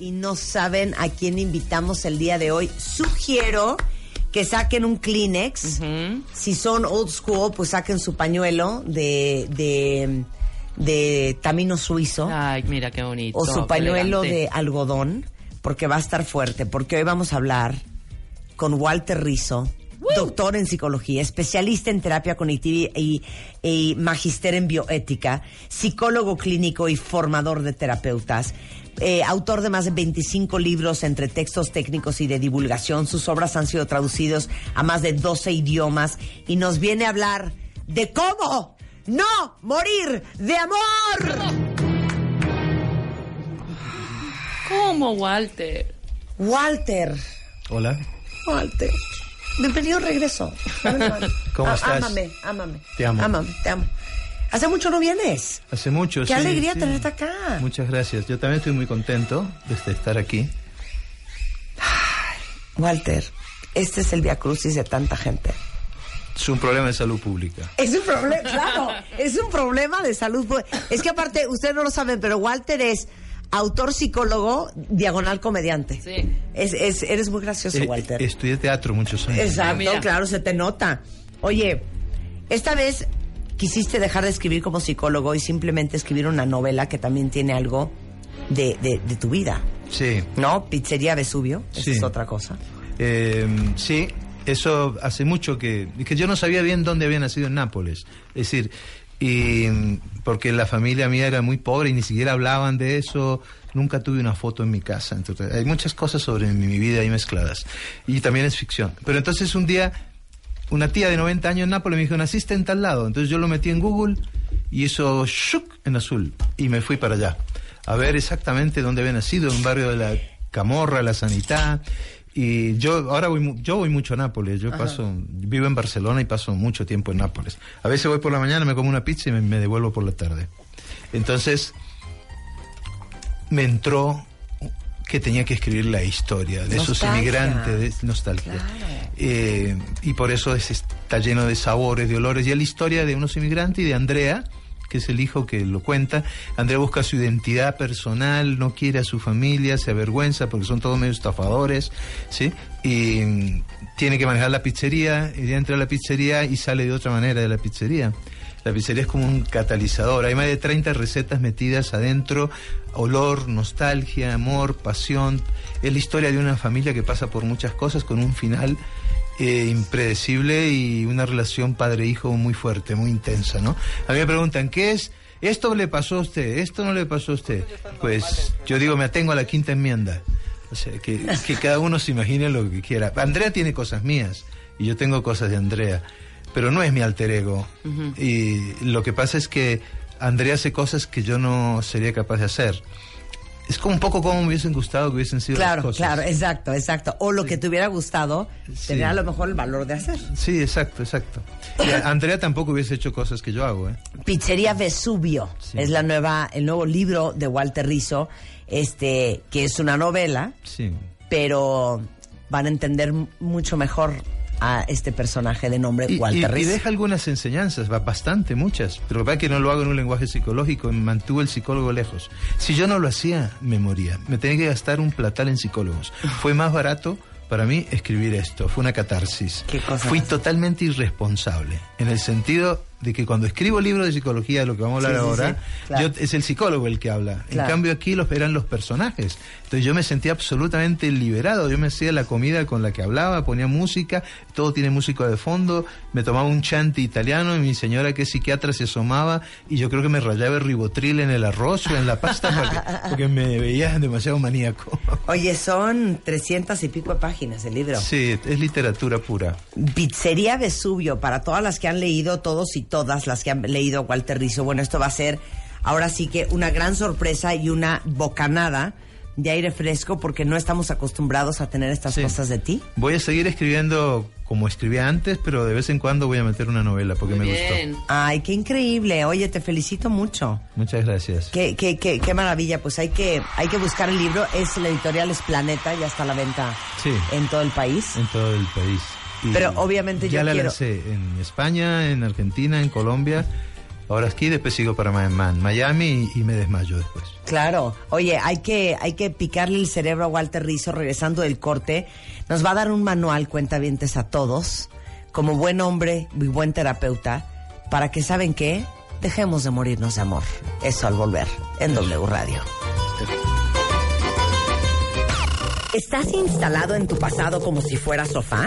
y no saben a quién invitamos el día de hoy, sugiero que saquen un Kleenex. Si son old school, pues saquen su pañuelo de, de, de tamino suizo Ay, mira qué bonito. o su pañuelo elegante. de algodón, porque va a estar fuerte, porque hoy vamos a hablar con Walter Rizzo, doctor en psicología, especialista en terapia cognitiva y, y magister en bioética, psicólogo clínico y formador de terapeutas. eh, autor de más de 25 libros entre textos técnicos y de divulgación. Sus obras han sido traducidos a más de 12 idiomas y nos viene a hablar de cómo no morir de amor. ¿Cómo, Walter? Walter. Hola. Walter. Bienvenido regreso. ¿Cómo Ah, estás? Ámame, ámame. Te amo. Ámame, te amo. Hace mucho no vienes. Hace mucho, Qué sí, alegría sí. tenerte acá. Muchas gracias. Yo también estoy muy contento de estar aquí. Walter, este es el Via Crucis de tanta gente. Es un problema de salud pública. Es un problema, claro, es un problema de salud. pu- Es que aparte, ustedes no lo saben, pero Walter es autor psicólogo, diagonal comediante. Sí. Es, es- eres muy gracioso, Eh, Walter. estudié teatro muchos años. Exacto, Mira. claro, se te nota. Oye, esta vez quisiste dejar de escribir como psicólogo y simplemente escribir una novela que también tiene algo de, de- de tu vida. Sí. ¿No? Pizzería Vesubio, esa Sí. es otra cosa. Eh, sí, eso hace mucho que, que yo no sabía bien dónde había nacido en Nápoles. Es decir, y porque la familia mía era muy pobre y ni siquiera hablaban de eso. Nunca tuve una foto en mi casa. Entonces, hay muchas cosas sobre mi, mi vida ahí mezcladas. Y también es ficción. Pero entonces un día, una tía de 90 años en Nápoles me dijo, naciste en tal lado. Entonces yo lo metí en Google y hizo shuk en azul. Y me fui para allá. A ver exactamente dónde había nacido, en un barrio de la Camorra, la Sanidad. Y yo ahora voy, yo voy mucho a Nápoles. Yo paso, vivo en Barcelona y paso mucho tiempo en Nápoles. A veces voy por la mañana, me como una pizza y me, me devuelvo por la tarde. Entonces me entró que tenía que escribir la historia de esos inmigrantes, de nostalgia. Eh, y por eso es- está lleno de sabores, de olores. Y es la historia de unos inmigrantes y de Andrea, que es el hijo que lo cuenta. Andrea busca su identidad personal, no quiere a su familia, se avergüenza porque son todos medio estafadores, ¿sí? Y mm, tiene que manejar la pizzería, y entra a la pizzería y sale de otra manera de la pizzería. La pizzería es como un catalizador. Hay más de 30 recetas metidas adentro. Olor, nostalgia, amor, pasión. Es la historia de una familia que pasa por muchas cosas con un final eh, impredecible y una relación padre-hijo muy fuerte, muy intensa, ¿no? A mí me preguntan, ¿qué es? Esto le pasó a usted, esto no le pasó a usted. Pues yo digo, me atengo a la quinta enmienda. O sea, que, que cada uno se imagine lo que quiera. Andrea tiene cosas mías y yo tengo cosas de Andrea, pero no es mi alter ego. Y lo que pasa es que Andrea hace cosas que yo no sería capaz de hacer. Es como un poco como me hubiesen gustado que hubiesen sido las Claro, cosas. claro, exacto, exacto. O lo que te hubiera gustado, Sí. tener a lo mejor el valor de hacer. Sí, exacto, exacto. Y a- Andrea tampoco hubiese hecho cosas que yo hago, ¿eh? Pizzería Vesubio Sí. es la nueva, el nuevo libro de Walter Rizzo, este, que es una novela, Sí. pero van a entender mucho mejor a este personaje de nombre Y, Walter y deja algunas enseñanzas, bastante, muchas. Pero lo que pasa es que no lo hago en un lenguaje psicológico, me mantuvo el psicólogo lejos. Si yo no lo hacía, me moría. Me tenía que gastar un platal en psicólogos. Fue más barato para mí escribir esto, fue una catarsis. Qué cosa Fui totalmente irresponsable, en el sentido de que cuando escribo libros de psicología, de lo que vamos a hablar Sí, sí, ahora, sí, claro. yo- es el psicólogo el que habla. Claro. En cambio aquí los eran los personajes. Entonces yo me sentía absolutamente liberado. Yo me hacía la comida con la que hablaba, ponía música, todo tiene música de fondo, me tomaba un chanti italiano y mi señora que es psiquiatra se asomaba y yo creo que me rayaba el ribotril en el arroz o en la pasta porque, porque me veía demasiado maníaco. Oye, son trescientas y pico páginas el libro. Sí, es literatura pura. Pizzería Vesubio, para todas las que han leído, todos y todas las que han leído Walter Rizzo. Bueno, esto va a ser ahora sí que una gran sorpresa y una bocanada de aire fresco porque no estamos acostumbrados a tener estas Sí. cosas de ti. Voy a seguir escribiendo como escribía antes, pero de vez en cuando voy a meter una novela porque Muy me bien. gustó. Ay, qué increíble. Oye, te felicito mucho. Muchas gracias. Qué, qué, qué, qué maravilla. Pues hay que, hay que buscar el libro. Es la editorial es Planeta, ya está a la venta Sí. en todo el país. En todo el país. Pero obviamente ya yo la quiero- lancé en España, en Argentina, en Colombia. Ahora aquí, después sigo para Miami y, y me desmayo después. Claro. Oye, hay que, hay que picarle el cerebro a Walter Rizzo regresando del corte. Nos va a dar un manual, cuentavientes a todos, como buen hombre y buen terapeuta, para que, ¿saben qué? Dejemos de morirnos de amor. Eso al volver en W Radio. ¿Estás instalado en tu pasado como si fuera sofá?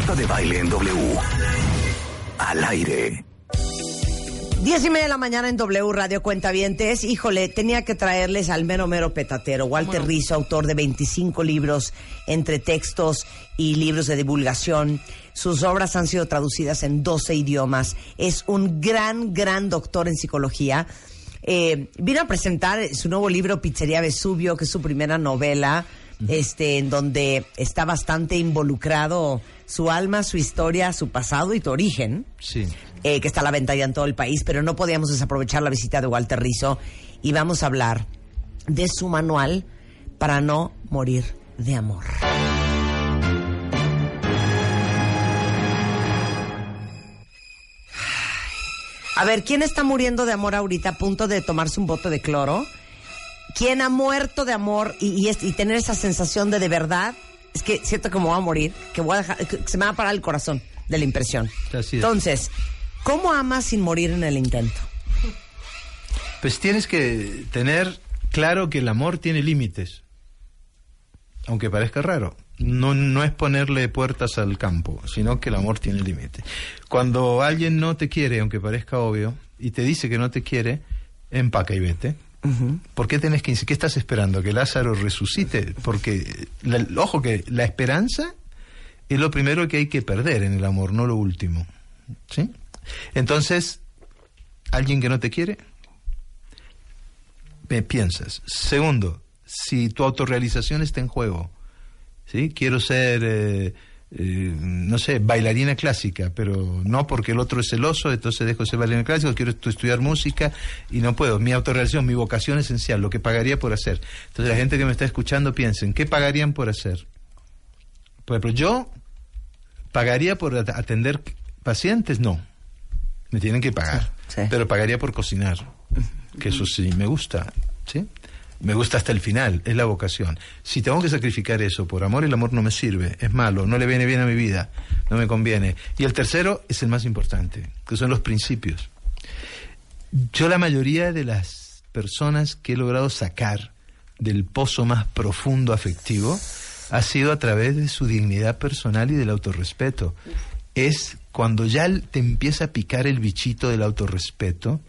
Marta de Baile en W. Al aire. Diez y media de la mañana en W Radio Cuentavientes. Híjole, tenía que traerles al mero mero petatero, Walter Rizzo, autor de 25 libros entre textos y libros de divulgación. Sus obras han sido traducidas en 12 idiomas. Es un gran, gran doctor en psicología. Eh, vino a presentar su nuevo libro Pizzería Vesubio, que es su primera novela, este, en donde está bastante involucrado su alma, su historia, su pasado y tu origen Sí. eh, que está a la venta ya en todo el país, pero no podíamos desaprovechar la visita de Walter Rizzo y vamos a hablar de su manual para no morir de amor. A ver, ¿quién está muriendo de amor ahorita a punto de tomarse un bote de cloro? ¿Quién ha muerto de amor y, y y tener esa sensación de de verdad? Es que siento que me voy a morir, que, voy a dejar- que se me va a parar el corazón de la impresión. Así es. Entonces, ¿cómo amas sin morir en el intento? Pues tienes que tener claro que el amor tiene límites. Aunque parezca raro. No, no es ponerle puertas al campo, sino que el amor tiene límites. Cuando alguien no te quiere, aunque parezca obvio, y te dice que no te quiere, empaca y vete. ¿Por qué tenés que? ¿Qué estás esperando? ¿Que Lázaro resucite? Porque, ojo que la esperanza es lo primero que hay que perder en el amor, no lo último. ¿Sí? Entonces, alguien que no te quiere, me piensas. Segundo, si tu autorrealización está en juego, ¿sí? Quiero ser, eh, eh, no sé, bailarina clásica, pero no porque el otro es celoso, entonces dejo de ser bailarina clásica, quiero estu- estudiar música y no puedo. Mi autorrealización, mi vocación esencial, lo que pagaría por hacer. Entonces la gente que me está escuchando piensen, ¿qué pagarían por hacer? Por ejemplo, yo pagaría por at- atender pacientes, no. Me tienen que pagar. Sí, sí. Pero pagaría por cocinar. Que eso sí me gusta. ¿Sí? Me gusta hasta el final. Es la vocación. Si tengo que sacrificar eso por amor, el amor no me sirve. Es malo. No le viene bien a mi vida. No me conviene. Y el tercero es el más importante, que son los principios. Yo la mayoría de las personas que he logrado sacar del pozo más profundo afectivo ha sido a través de su dignidad personal y del autorrespeto. Es cuando ya te empieza a picar el bichito del autorrespeto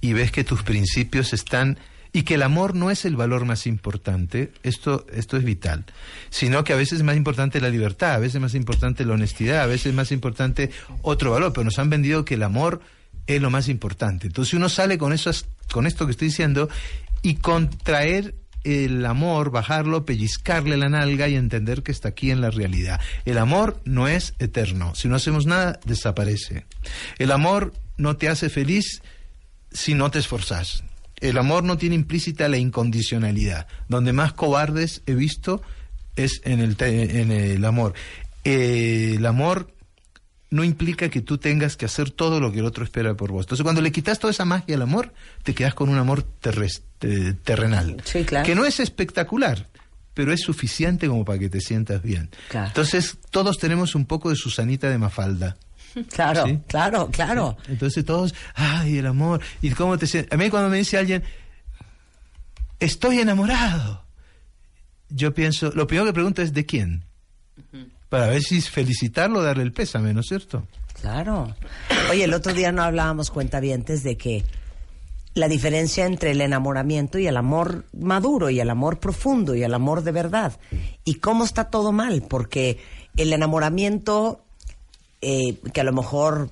y ves que tus principios están y que el amor no es el valor más importante, esto, esto es vital, sino que a veces es más importante la libertad, a veces es más importante la honestidad, a veces es más importante otro valor, pero nos han vendido que el amor es lo más importante. Entonces uno sale con, esas, con esto que estoy diciendo y contraer el amor, bajarlo, pellizcarle la nalga y entender que está aquí en la realidad. El amor no es eterno. Si no hacemos nada, desaparece. El amor no te hace feliz si no te esforzas. El amor no tiene implícita la incondicionalidad. Donde más cobardes he visto es en el, en el amor. Eh, el amor no implica que tú tengas que hacer todo lo que el otro espera por vos. Entonces, cuando le quitas toda esa magia al amor, te quedas con un amor terres- eh, terrenal. Sí, claro. Que no es espectacular, pero es suficiente como para que te sientas bien. Claro. Entonces, todos tenemos un poco de Susanita de Mafalda. Claro, Sí. claro, claro. Entonces todos, ay, el amor. ¿Y cómo te sientes? A mí cuando me dice alguien, estoy enamorado. yo pienso, lo primero que pregunto es ¿de quién? Para ver si felicitarlo o darle el pésame, ¿no es cierto? Claro. Oye, el otro día no hablábamos cuentavientes de que la diferencia entre el enamoramiento y el amor maduro y el amor profundo y el amor de verdad. Y cómo está todo mal, porque el enamoramiento, eh, que a lo mejor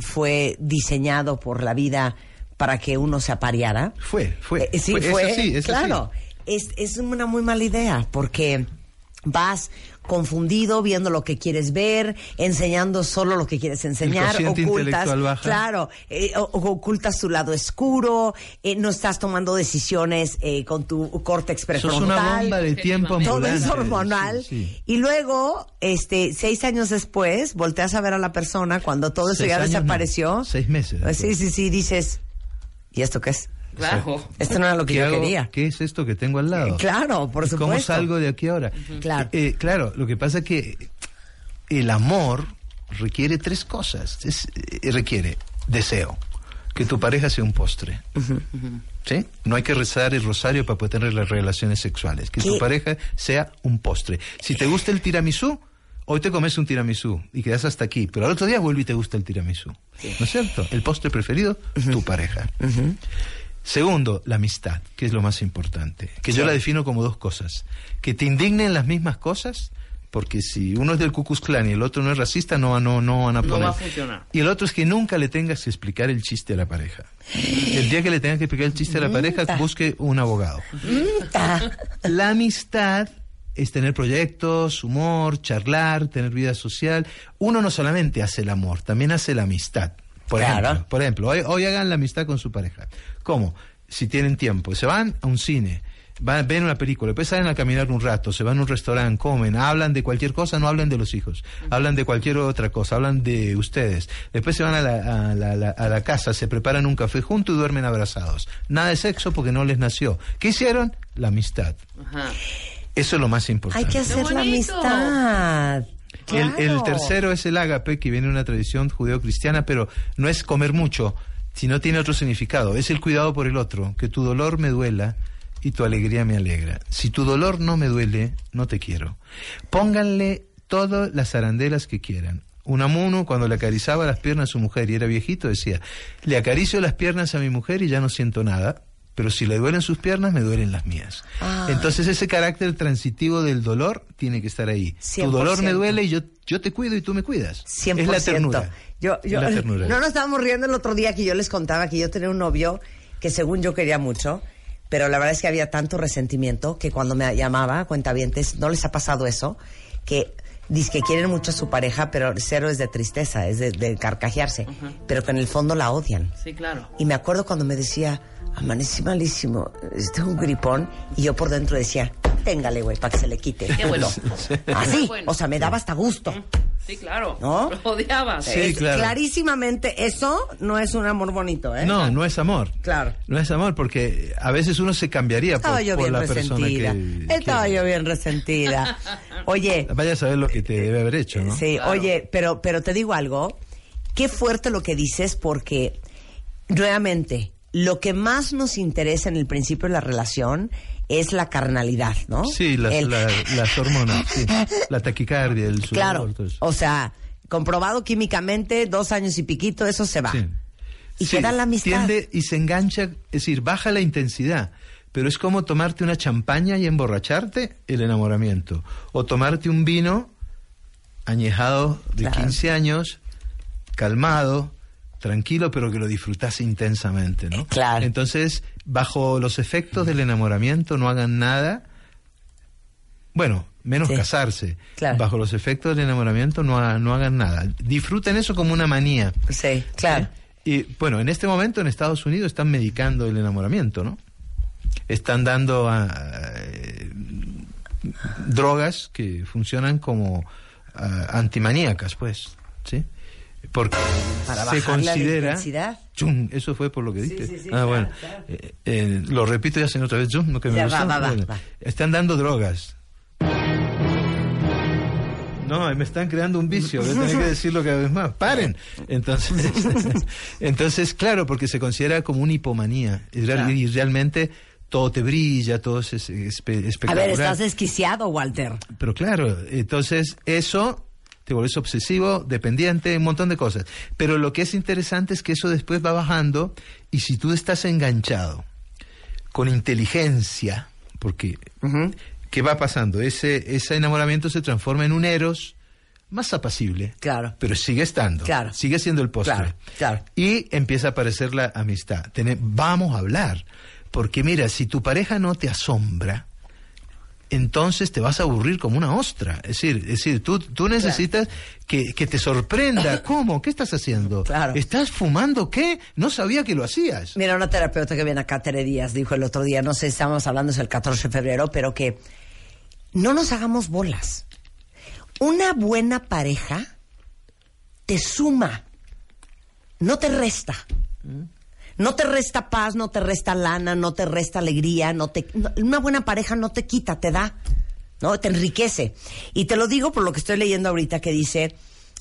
fue diseñado por la vida para que uno se apareara. Fue, fue. Eh, sí, fue, claro. Es, es una muy mala idea, porque vas confundido viendo lo que quieres ver, enseñando solo lo que quieres enseñar, ocultas, intelectual baja. claro, eh, ocultas tu lado oscuro, eh, no estás tomando decisiones eh, con tu córtex Sos prefrontal. una bomba de tiempo todo es hormonal. Sí, sí. y luego este seis años después volteas a ver a la persona cuando todo eso Seis ya años no, desapareció. Seis meses Pues sí sí sí dices y esto qué es Claro. esto no era lo que ¿Qué yo hago? quería ¿Qué es esto que tengo al lado? claro por ¿Y supuesto ¿Cómo salgo de aquí ahora? Claro. Eh, claro, lo que pasa es que el amor requiere tres cosas. Es- eh, requiere deseo, que tu pareja sea un postre. ¿Sí? No hay que rezar el rosario para poder tener las relaciones sexuales. Que tu pareja sea un postre. Si te gusta el tiramisú, hoy te comes un tiramisú y quedas hasta aquí, pero al otro día vuelve y te gusta el tiramisú. ¿No es cierto? El postre preferido, tu pareja. Segundo, la amistad, que es lo más importante. Que yo la defino como dos cosas. Que te indignen las mismas cosas, porque si uno es del Ku Klux Klan y el otro no es racista, no, no, no van a No poner. va a funcionar. Y el otro es que nunca le tengas que explicar el chiste a la pareja. El día que le tengas que explicar el chiste a la pareja, busque un abogado. La amistad es tener proyectos, humor, charlar, tener vida social. Uno no solamente hace el amor, también hace la amistad. Por Claro. ejemplo, por ejemplo hoy, hoy hagan la amistad con su pareja. ¿Cómo? Si tienen tiempo, se van a un cine, van, ven una película, después salen a caminar un rato, se van a un restaurante, comen, hablan de cualquier cosa, no hablan de los hijos, hablan de cualquier otra cosa, hablan de ustedes. Después se van a la, a la- la- a la casa, se preparan un café juntos y duermen abrazados. Nada de sexo porque no les nació. ¿Qué hicieron? La amistad. Ajá. Eso es lo más importante. hay que hacer la bonito! El, tercero es el ágape, que viene de una tradición judeo-cristiana, pero no es comer mucho, sino tiene otro significado. Es el cuidado por el otro, que tu dolor me duela y tu alegría me alegra. Si tu dolor no me duele, no te quiero. Pónganle todas las arandelas que quieran. Unamuno, cuando le acariciaba las piernas a su mujer y era viejito, decía, le acaricio las piernas a mi mujer y ya no siento nada, pero si le duelen sus piernas, me duelen las mías. Entonces ese carácter transitivo del dolor tiene que estar ahí. Tu dolor me 100%. duele y yo, yo te cuido y tú me cuidas. 100%. Es la ternura. Yo, yo- Es la ternura. No nos estábamos riendo el otro día que yo les contaba que yo tenía un novio que según yo quería mucho, pero la verdad es que había tanto resentimiento que cuando me llamaba, cuentavientes, ¿no les ha pasado eso? Que dice que quieren mucho a su pareja, pero cero es de tristeza, es de, de carcajearse, pero que en el fondo la odian. Sí, claro. Y me acuerdo cuando me decía, amanecí malísimo, tengo un gripón, y yo por dentro decía, téngale, güey, para que se le quite. Qué bueno. Así, Qué bueno. o sea, me daba hasta gusto. Sí, claro. ¿No? Lo odiabas. Sí, Es- claro. Clarísimamente, eso no es un amor bonito, ¿eh? No, no es amor. Claro. No es amor porque a veces uno se cambiaría por, Estaba yo por bien la persona resentida. que... Estaba yo bien resentida. Oye, Vaya a saber lo que te debe haber hecho, ¿no? sí, Claro. oye, pero, pero te digo algo. Qué fuerte lo que dices porque, nuevamente, lo que más nos interesa en el principio de la relación es la carnalidad, ¿no? Sí, las, El- la- las hormonas, sí. la taquicardia, el sudor, Claro. O sea, comprobado químicamente, dos años y piquito, eso se va. Sí. Y Sí, queda la amistad. Tiende y se engancha, es decir, baja la intensidad, pero es como tomarte una champaña y emborracharte, el enamoramiento. O tomarte un vino añejado de Claro. 15 años, calmado, tranquilo, pero que lo disfrutase intensamente, ¿no? Claro. Entonces, bajo los efectos del enamoramiento, no hagan nada. Bueno, menos Sí. casarse. Claro. Bajo los efectos del enamoramiento, no, ha- no hagan nada. Disfruten eso como una manía. Sí, claro. Y bueno, en este momento en Estados Unidos están medicando el enamoramiento, ¿no? Están dando ah, eh, drogas que funcionan como ah, antimaníacas, pues, ¿sí? Porque Para se la considera... intensidad. Chum, eso fue por lo que dije. sí, sí, ah, bueno. claro. Eh, eh, lo repito ya hacen otra vez. Chum, lo que me Ya, va, va, va, Bueno, va. Están dando drogas. No, me están creando un vicio, voy a tener que decirlo cada vez más. Paren. Entonces, entonces claro, porque se considera como una hipomanía. Y, real- Claro. y realmente todo te brilla, todo es, es- espe- A espectacular. ver, estás desquiciado, Walter. Pero claro, entonces eso te obsesivo, dependiente, un montón de cosas. Pero lo que es interesante es que eso después va bajando y si tú estás enganchado con inteligencia, porque ¿qué va pasando? Ese, ese enamoramiento se transforma en un eros más apacible. Claro. Pero sigue estando. Claro. Sigue siendo el postre. Claro, claro. Y empieza a aparecer la amistad. Vamos a hablar. Porque mira, si tu pareja no te asombra, entonces te vas a aburrir como una ostra. Es decir, es decir tú, tú necesitas que, que te sorprenda. ¿Cómo? ¿Qué estás haciendo? Claro. ¿Estás fumando qué? No sabía que lo hacías. Mira, una terapeuta que viene acá, Tere Díaz, dijo el otro día, no sé si estábamos hablando, es el 14 de febrero, pero que no nos hagamos bolas. Una buena pareja te suma, no te resta. No te resta paz, no te resta lana, no te resta alegría, no te no- una buena pareja no te quita, te da, ¿no? Te enriquece. Y te lo digo por lo que estoy leyendo ahorita que dice,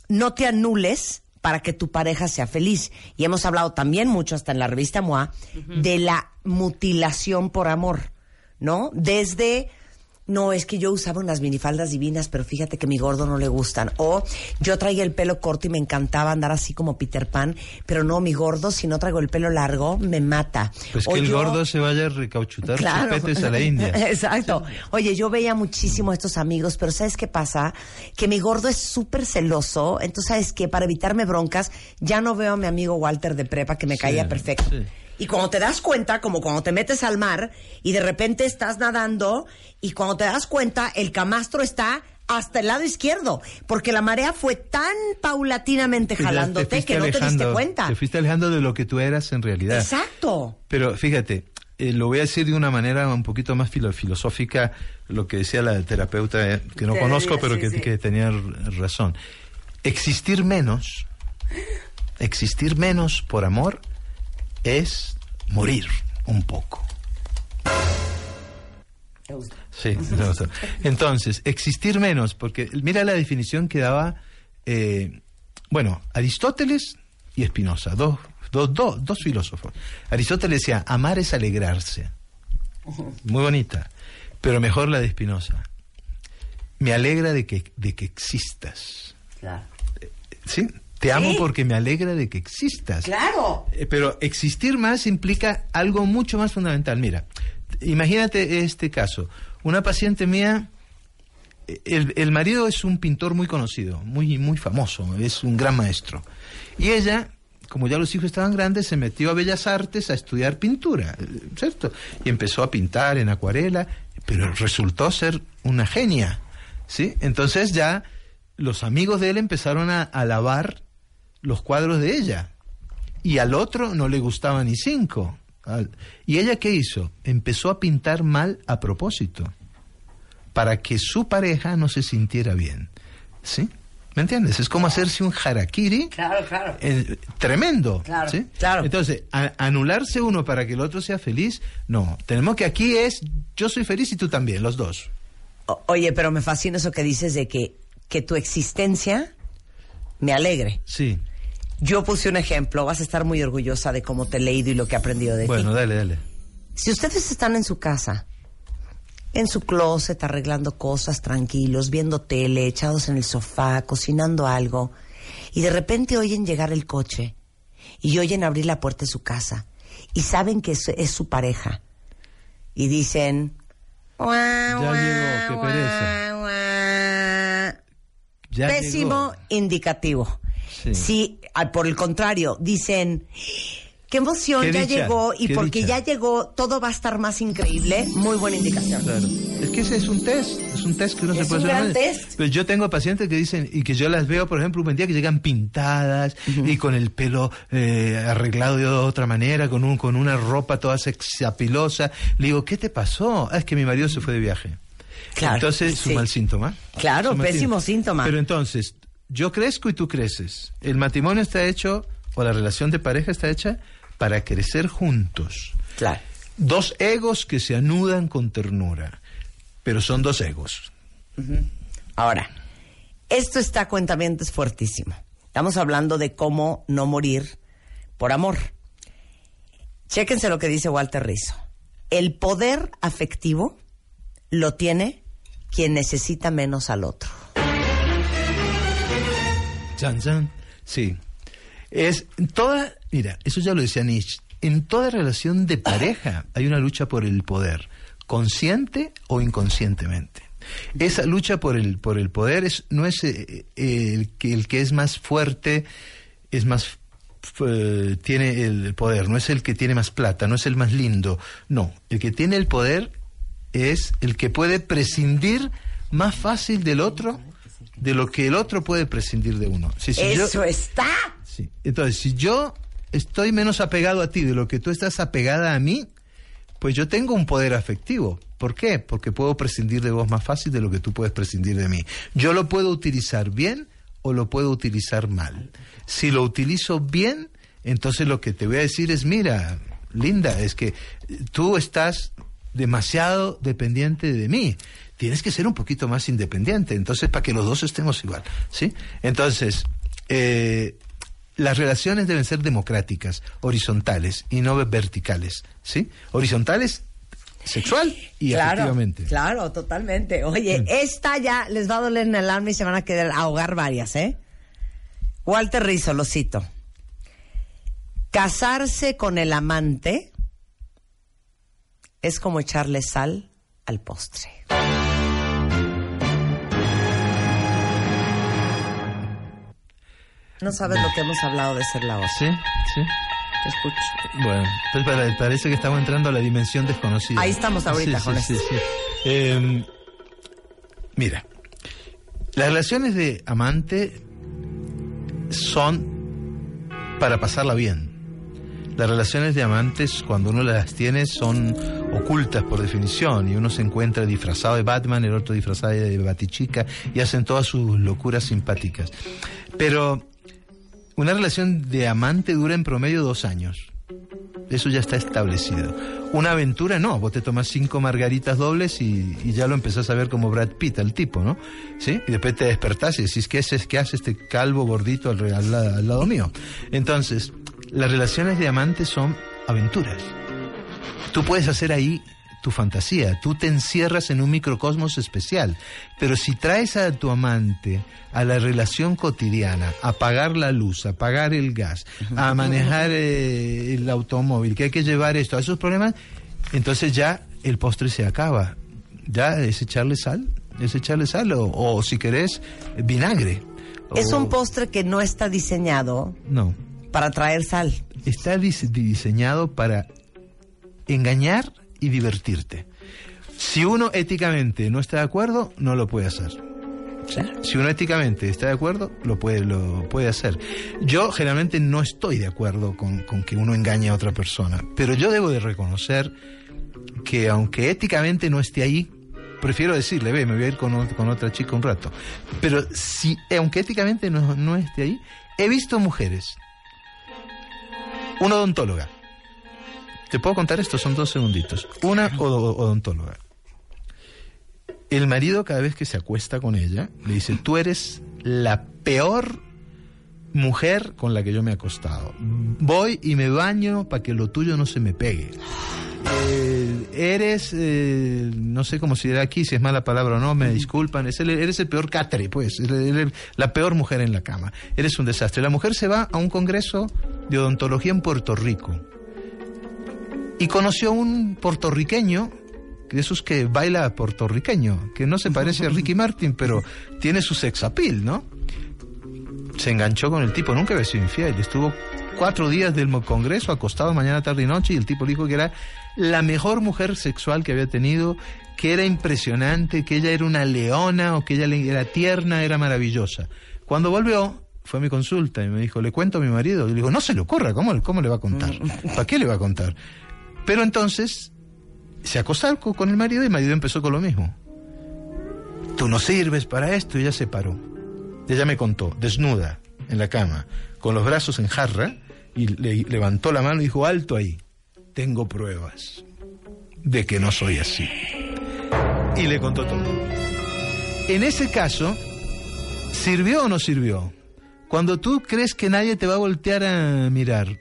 no te anules para que tu pareja sea feliz. Y hemos hablado también mucho, hasta en la revista MOA, de la mutilación por amor, ¿no? Desde, no, es que yo usaba unas minifaldas divinas, pero fíjate que a mi gordo no le gustan. O yo traía el pelo corto y me encantaba andar así como Peter Pan, pero no, mi gordo, si no traigo el pelo largo, me mata. Pues O que el yo- gordo se vaya a recauchutar Claro. sus a la India. Exacto. Oye, yo veía muchísimo a estos amigos, pero ¿sabes qué pasa? Que mi gordo es súper celoso. Entonces, ¿sabes qué? Para evitarme broncas, ya no veo a mi amigo Walter de prepa que me Sí, caía perfecto. sí. Y cuando te das cuenta, como cuando te metes al mar y de repente estás nadando y cuando te das cuenta, el camastro está hasta el lado izquierdo, porque la marea fue tan paulatinamente Pues jalándote que no te diste cuenta. Te fuiste alejando de lo que tú eras en realidad. Exacto. Pero fíjate, eh, lo voy a decir de una manera un poquito más filo- filosófica, lo que decía la terapeuta, eh, que no conozco, pero sí, que, sí. que tenía razón. Existir menos, existir menos por amor es morir un poco. Sí. Entonces, existir menos, porque mira la definición que daba, eh, bueno, Aristóteles y Espinosa, dos, dos, dos, dos filósofos. Aristóteles decía, amar es alegrarse. Muy bonita, pero mejor la de Espinosa. Me alegra de que, de que existas. Claro. ¿Sí? Te amo Sí. porque me alegra de que existas. Claro. Eh, Pero existir más implica algo mucho más fundamental. Mira, imagínate este caso. Una paciente mía, eh, el, el marido es un pintor muy conocido, muy, muy famoso, es un gran maestro. Y ella, como ya los hijos estaban grandes, se metió a Bellas Artes a estudiar pintura, eh, ¿cierto? Y empezó a pintar en acuarela, pero resultó ser una genia, ¿sí? Entonces ya los amigos de él empezaron a alabar los cuadros de ella y al otro no le gustaba ni cinco. ¿Y ella qué hizo? Empezó a pintar mal a propósito, para que su pareja no se sintiera bien. ¿Sí? ¿Me entiendes? Es como hacerse un harakiri Claro, claro. eh, tremendo. Claro, ¿sí? claro. Entonces, a- anularse uno para que el otro sea feliz, no. Tenemos que aquí es yo soy feliz y tú también, los dos. O- oye, pero me fascina eso que dices de que, que tu existencia me alegre. Sí. Yo puse un ejemplo, vas a estar muy orgullosa de cómo te he leído y lo que he aprendido de Bueno, ti. dale, dale. Si ustedes están en su casa, en su closet, arreglando cosas, tranquilos, viendo tele, echados en el sofá, cocinando algo, y de repente oyen llegar el coche y oyen abrir la puerta de su casa y saben que es, es su pareja y dicen... Ya llegó, qué Ya Pésimo llegó. indicativo. Sí. Si, por el contrario, dicen, qué emoción, Qué ya dicha, llegó, y porque dicha. ya llegó, todo va a estar más increíble, muy buena indicación. Claro. Es que ese es un test, es un test que uno Es se puede un hacer. gran test. Pero yo tengo pacientes que dicen, y que yo las veo, por ejemplo, un día que llegan pintadas y con el pelo eh, arreglado de otra manera, con, un, con una ropa toda sexapilosa. Le digo, ¿qué te pasó? Ah, es que mi marido se fue de viaje. Claro, Entonces, es sí. un mal síntoma. Claro, pésimo síntoma. Pero entonces, yo crezco y tú creces. El matrimonio está hecho, o la relación de pareja está hecha, para crecer juntos. Claro. Dos egos que se anudan con ternura, pero son dos egos. Ahora, esto está cuentamiento es fuertísimo. Estamos hablando de cómo no morir por amor. Chéquense lo que dice Walter Rizzo. El poder afectivo lo tiene quien necesita menos al otro. Chan, chan. Sí. Es toda, mira, eso ya lo decía Nietzsche. En toda relación de pareja hay una lucha por el poder, consciente o inconscientemente. Esa lucha por el por el poder es no es eh, eh, el que el que es más fuerte es más eh, tiene el poder, no es el que tiene más plata, no es el más lindo, no, el que tiene el poder es el que puede prescindir más fácil del otro de lo que el otro puede prescindir de uno. Si- si yo- Eso está. Sí. Entonces, si yo estoy menos apegado a ti de lo que tú estás apegada a mí, pues yo tengo un poder afectivo. ¿Por qué? Porque puedo prescindir de vos más fácil de lo que tú puedes prescindir de mí. Yo lo puedo utilizar bien o lo puedo utilizar mal. Si lo utilizo bien, entonces lo que te voy a decir es, mira, linda, es que tú estás demasiado dependiente de mí. Tienes que ser un poquito más independiente, entonces para que los dos estemos igual, ¿sí? Entonces, eh, las relaciones deben ser democráticas, horizontales y no verticales, ¿sí? Horizontales, sexual y claro, efectivamente. Claro, totalmente. Oye, esta ya les va a doler en el alma y se van a querer ahogar varias, ¿eh? Walter Rizzo, lo cito. Casarse con el amante es como echarle sal al postre. No sabes lo que hemos hablado de ser la otra. Sí, sí. Te escucho. Bueno, pues parece que estamos entrando a la dimensión desconocida. Ahí estamos ahorita Sí, con sí, esto. sí, sí. Eh, mira, las relaciones de amante son para pasarla bien. Las relaciones de amantes, cuando uno las tiene, son ocultas por definición y uno se encuentra disfrazado de Batman, el otro disfrazado de Batichica y hacen todas sus locuras simpáticas. Pero una relación de amante dura en promedio dos años. Eso ya está establecido. Una aventura no, vos te tomas cinco margaritas dobles y, ya lo empezás a ver como Brad Pitt, al tipo, ¿no? ¿Sí? Y después te despertás y decís, ¿qué, es, qué hace este calvo gordito al, al al lado mío? Entonces, las relaciones de amantes son aventuras. Tú puedes hacer ahí tu fantasía, tú te encierras en un microcosmos especial, pero si traes a tu amante a la relación cotidiana, a pagar la luz, a pagar el gas, a manejar eh, el automóvil, que hay que llevar esto, a esos problemas, entonces ya el postre se acaba. Ya es echarle sal, es echarle sal, o, o si querés, vinagre. Es un postre que no está diseñado No, para traer sal. está dise- diseñado para engañar y divertirte. Si uno éticamente no está de acuerdo, no lo puede hacer. ¿Sí? Si uno éticamente está de acuerdo, lo puede, lo puede hacer. Yo generalmente no estoy de acuerdo con, con que uno engañe a otra persona, pero yo debo de reconocer que aunque éticamente no esté ahí, prefiero decirle, ve, me voy a ir con, con otra chica un rato. Pero si, aunque éticamente no, no esté ahí, he visto mujeres, una odontóloga, te puedo contar esto, son dos segunditos, una odo- odontóloga. El marido cada vez que se acuesta con ella, le dice, tú eres la peor mujer con la que yo me he acostado. Voy y me baño para que lo tuyo no se me pegue. Eh, eres, eh, no sé cómo se dirá aquí, si es mala palabra o no, me disculpan, es el- eres el peor catre, pues, eres- eres la peor mujer en la cama. Eres un desastre. La mujer se va a un congreso de odontología en Puerto Rico y conoció a un puertorriqueño de esos que baila puertorriqueño, que no se parece a Ricky Martin, pero tiene su sex appeal, ¿no? Se enganchó con el tipo, nunca había sido infiel, estuvo cuatro días del congreso acostado mañana, tarde y noche y el tipo dijo que era la mejor mujer sexual que había tenido, que era impresionante, que ella era una leona o que ella era tierna, era maravillosa. Cuando volvió, fue a mi consulta y me dijo, le cuento a mi marido. Y le digo, no se le ocurra, ¿cómo, cómo le va a contar? ¿Para qué le va a contar? Pero entonces se acostó co- con el marido y el marido empezó con lo mismo. Tú no sirves para esto y ella se paró. Ella me contó, desnuda, en la cama, con los brazos en jarra, y le levantó la mano y dijo, alto ahí, tengo pruebas de que no soy así. Y le contó todo. En ese caso, ¿sirvió o no sirvió? Cuando tú crees que nadie te va a voltear a mirar,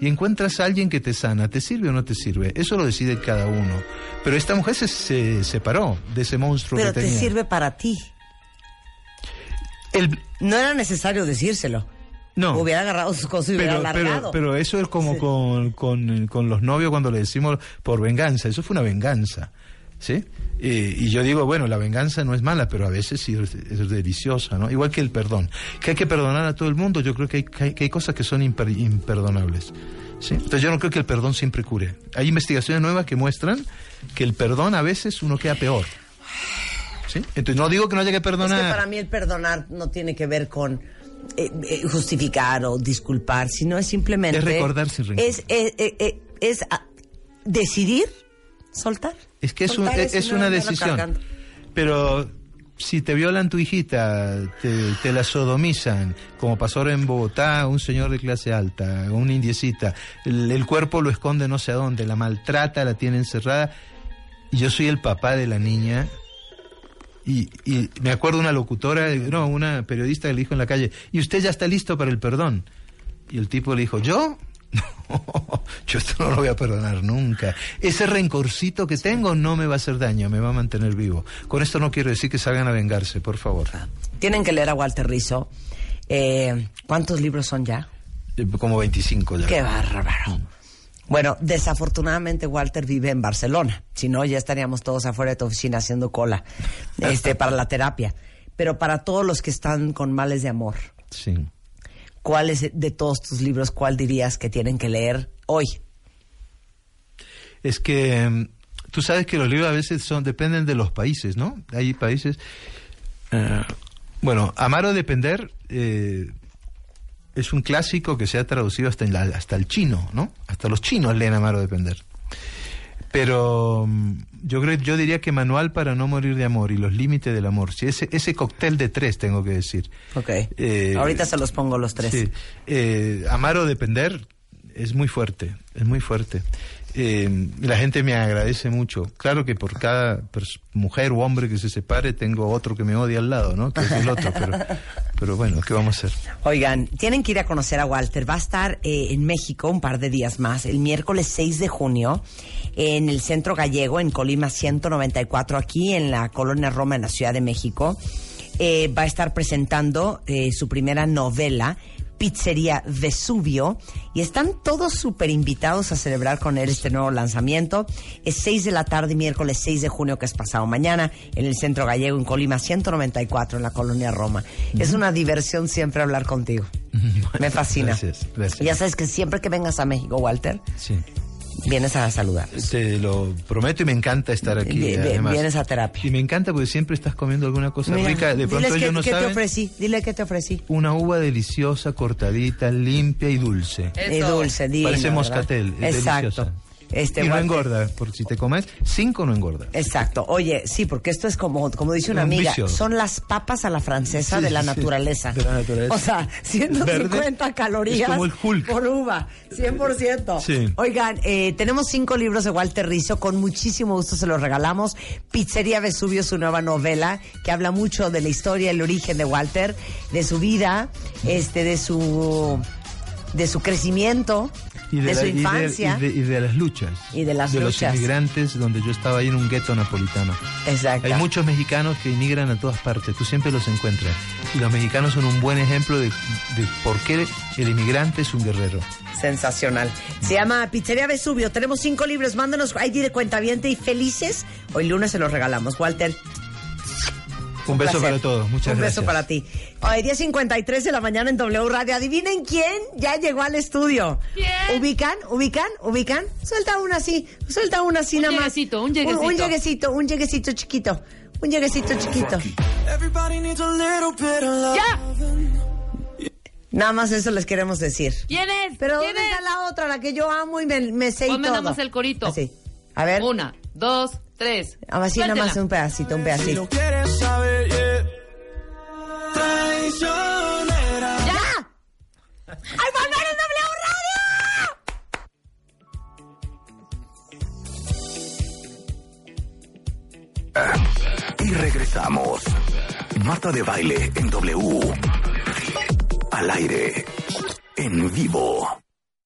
y encuentras a alguien que te sana, ¿te sirve o no te sirve? Eso lo decide cada uno. Pero esta mujer se, se separó de ese monstruo Pero que te tenía. sirve para ti. El- No era necesario decírselo. no. Hubiera agarrado sus cosas y hubiera pero, largado. pero, pero eso es como Sí. con, con, con los novios cuando le decimos por venganza. Eso fue una venganza. ¿Sí? Eh, y yo digo, bueno, la venganza no es mala, pero a veces sí es, es deliciosa, ¿no? Igual que el perdón. Que hay que perdonar a todo el mundo, yo creo que hay, que hay, que hay cosas que son imper- imperdonables. ¿Sí? Entonces yo no creo que el perdón siempre cure. Hay investigaciones nuevas que muestran que el perdón a veces uno queda peor. ¿Sí? Entonces no digo que no haya que Es perdonar. que para mí el perdonar no tiene que ver con eh, eh, justificar o disculpar, sino es simplemente... Es recordar sin rencor. Es, eh, es, ah, decidir soltar. Es que es, un- una decisión. cargando. Pero si te violan tu hijita, te, te la sodomizan, como pasó en Bogotá, un señor de clase alta, una indiecita, el, el cuerpo lo esconde no sé a dónde, la maltrata, la tiene encerrada, y yo soy el papá de la niña. Y, y me acuerdo una locutora, no, una periodista que le dijo en la calle, ¿y usted ya está listo para el perdón? Y el tipo le dijo, ¿yo? No, yo esto no lo voy a perdonar nunca. Ese rencorcito que tengo no me va a hacer daño, me va a mantener vivo. Con esto no quiero decir que salgan a vengarse, por favor. Tienen que leer a Walter Rizzo. Eh, ¿Cuántos libros son ya? Eh, Como 25 ya. Qué bárbaro. Bueno, desafortunadamente Walter vive en Barcelona. Si no, ya estaríamos todos afuera de tu oficina haciendo cola este, para la terapia. Pero para todos los que están con males de amor, Sí. ¿cuál es de todos tus libros, cuál dirías que tienen que leer hoy? Es que mm, tú sabes que los libros a veces son dependen de los países, ¿no? Hay países. eh, bueno, Amar o Depender eh, es un clásico que se ha traducido hasta, en la- hasta el chino, ¿no? Hasta los chinos leen Amar o Depender. Pero mm, yo creo, yo diría que Manual para no morir de amor y los límites del amor. Sí, ese, ese cóctel de tres tengo que decir. Ok. Eh, Ahorita se los pongo los tres. Sí. Eh, amar o depender es muy fuerte, es muy fuerte. Eh, la gente me agradece mucho. Claro que por cada mujer o hombre que se separe tengo otro que me odia al lado, ¿no? Que es el otro, pero, pero bueno, ¿qué vamos a hacer? Oigan, tienen que ir a conocer a Walter. Va a estar eh, en México un par de días más, el miércoles 6 de junio, en el Centro Gallego, en Colima 194, aquí en la colonia Roma, en la Ciudad de México. Eh, va a estar presentando eh, su primera novela, Pizzería Vesubio, y están todos súper invitados a celebrar con él este nuevo lanzamiento. Es 6 de la tarde, miércoles 6 de junio, que es pasado mañana, en el Centro Gallego, en Colima 194, en la colonia Roma. Es una diversión siempre hablar contigo. Me fascina. Gracias, gracias. Ya sabes que siempre que vengas a México, Walter, Sí. Vienes a saludar. Te lo prometo y me encanta estar aquí. Vi- además. vienes a terapia. Y me encanta porque siempre estás comiendo alguna cosa Mira, rica. De pronto ellos no qué te saben. ofrecí. Dile qué te ofrecí. Una uva deliciosa, cortadita, limpia y dulce. Eso. Y dulce, divino, Parece moscatel. es Exacto. deliciosa. Este, y no engorda, por si te comes, cinco no engorda. Exacto. Oye, sí, porque esto es como, como dice una Un amiga, son las papas a la francesa Sí, de la sí, naturaleza. de la naturaleza. O sea, 150 Verde, calorías como el Hulk. por uva, 100%. Sí. Oigan, eh, tenemos cinco libros de Walter Rizzo, con muchísimo gusto se los regalamos. Pizzería Vesubio, su nueva novela, que habla mucho de la historia, el origen de Walter, de su vida, este, de su, de su crecimiento, de, la- su y de- infancia. Y de, y de las luchas. Y de las luchas. los inmigrantes, donde yo estaba ahí en un gueto napolitano. Exacto. Hay muchos mexicanos que inmigran a todas partes, tú siempre los encuentras. Y los mexicanos son un buen ejemplo de, de por qué el inmigrante es un guerrero. Sensacional. Se llama Pizzería Vesubio. Tenemos cinco libros. Mándanos ID de cuentaviente y felices. Hoy lunes se los regalamos. Walter. Un, beso placer. para todos, muchas Un gracias. beso para ti. Hoy, 10.53 de la mañana en W Radio. Adivinen quién ya llegó al estudio. ¿Quién? ¿Ubican? ¿Ubican? ¿Ubican? Suelta una así. Suelta una así Un nada más. lleguecito, un Un, lleguecito. un lleguecito chiquito. Un lleguecito chiquito. ¡Ya! Nada más eso les queremos decir. ¿Quién es? Pero ¿Quién ¿dónde está es? la otra? La que yo amo y me, me sé y todo. nada más el corito. Así. A ver. Una, dos, tres. Así nada más un pedacito, un Si pedacito. no quieres saber, yeah. Traicionera. ¡Ya! ¡Ay, volver en W Radio! Y regresamos. Marta de baile en W. Al aire. En vivo.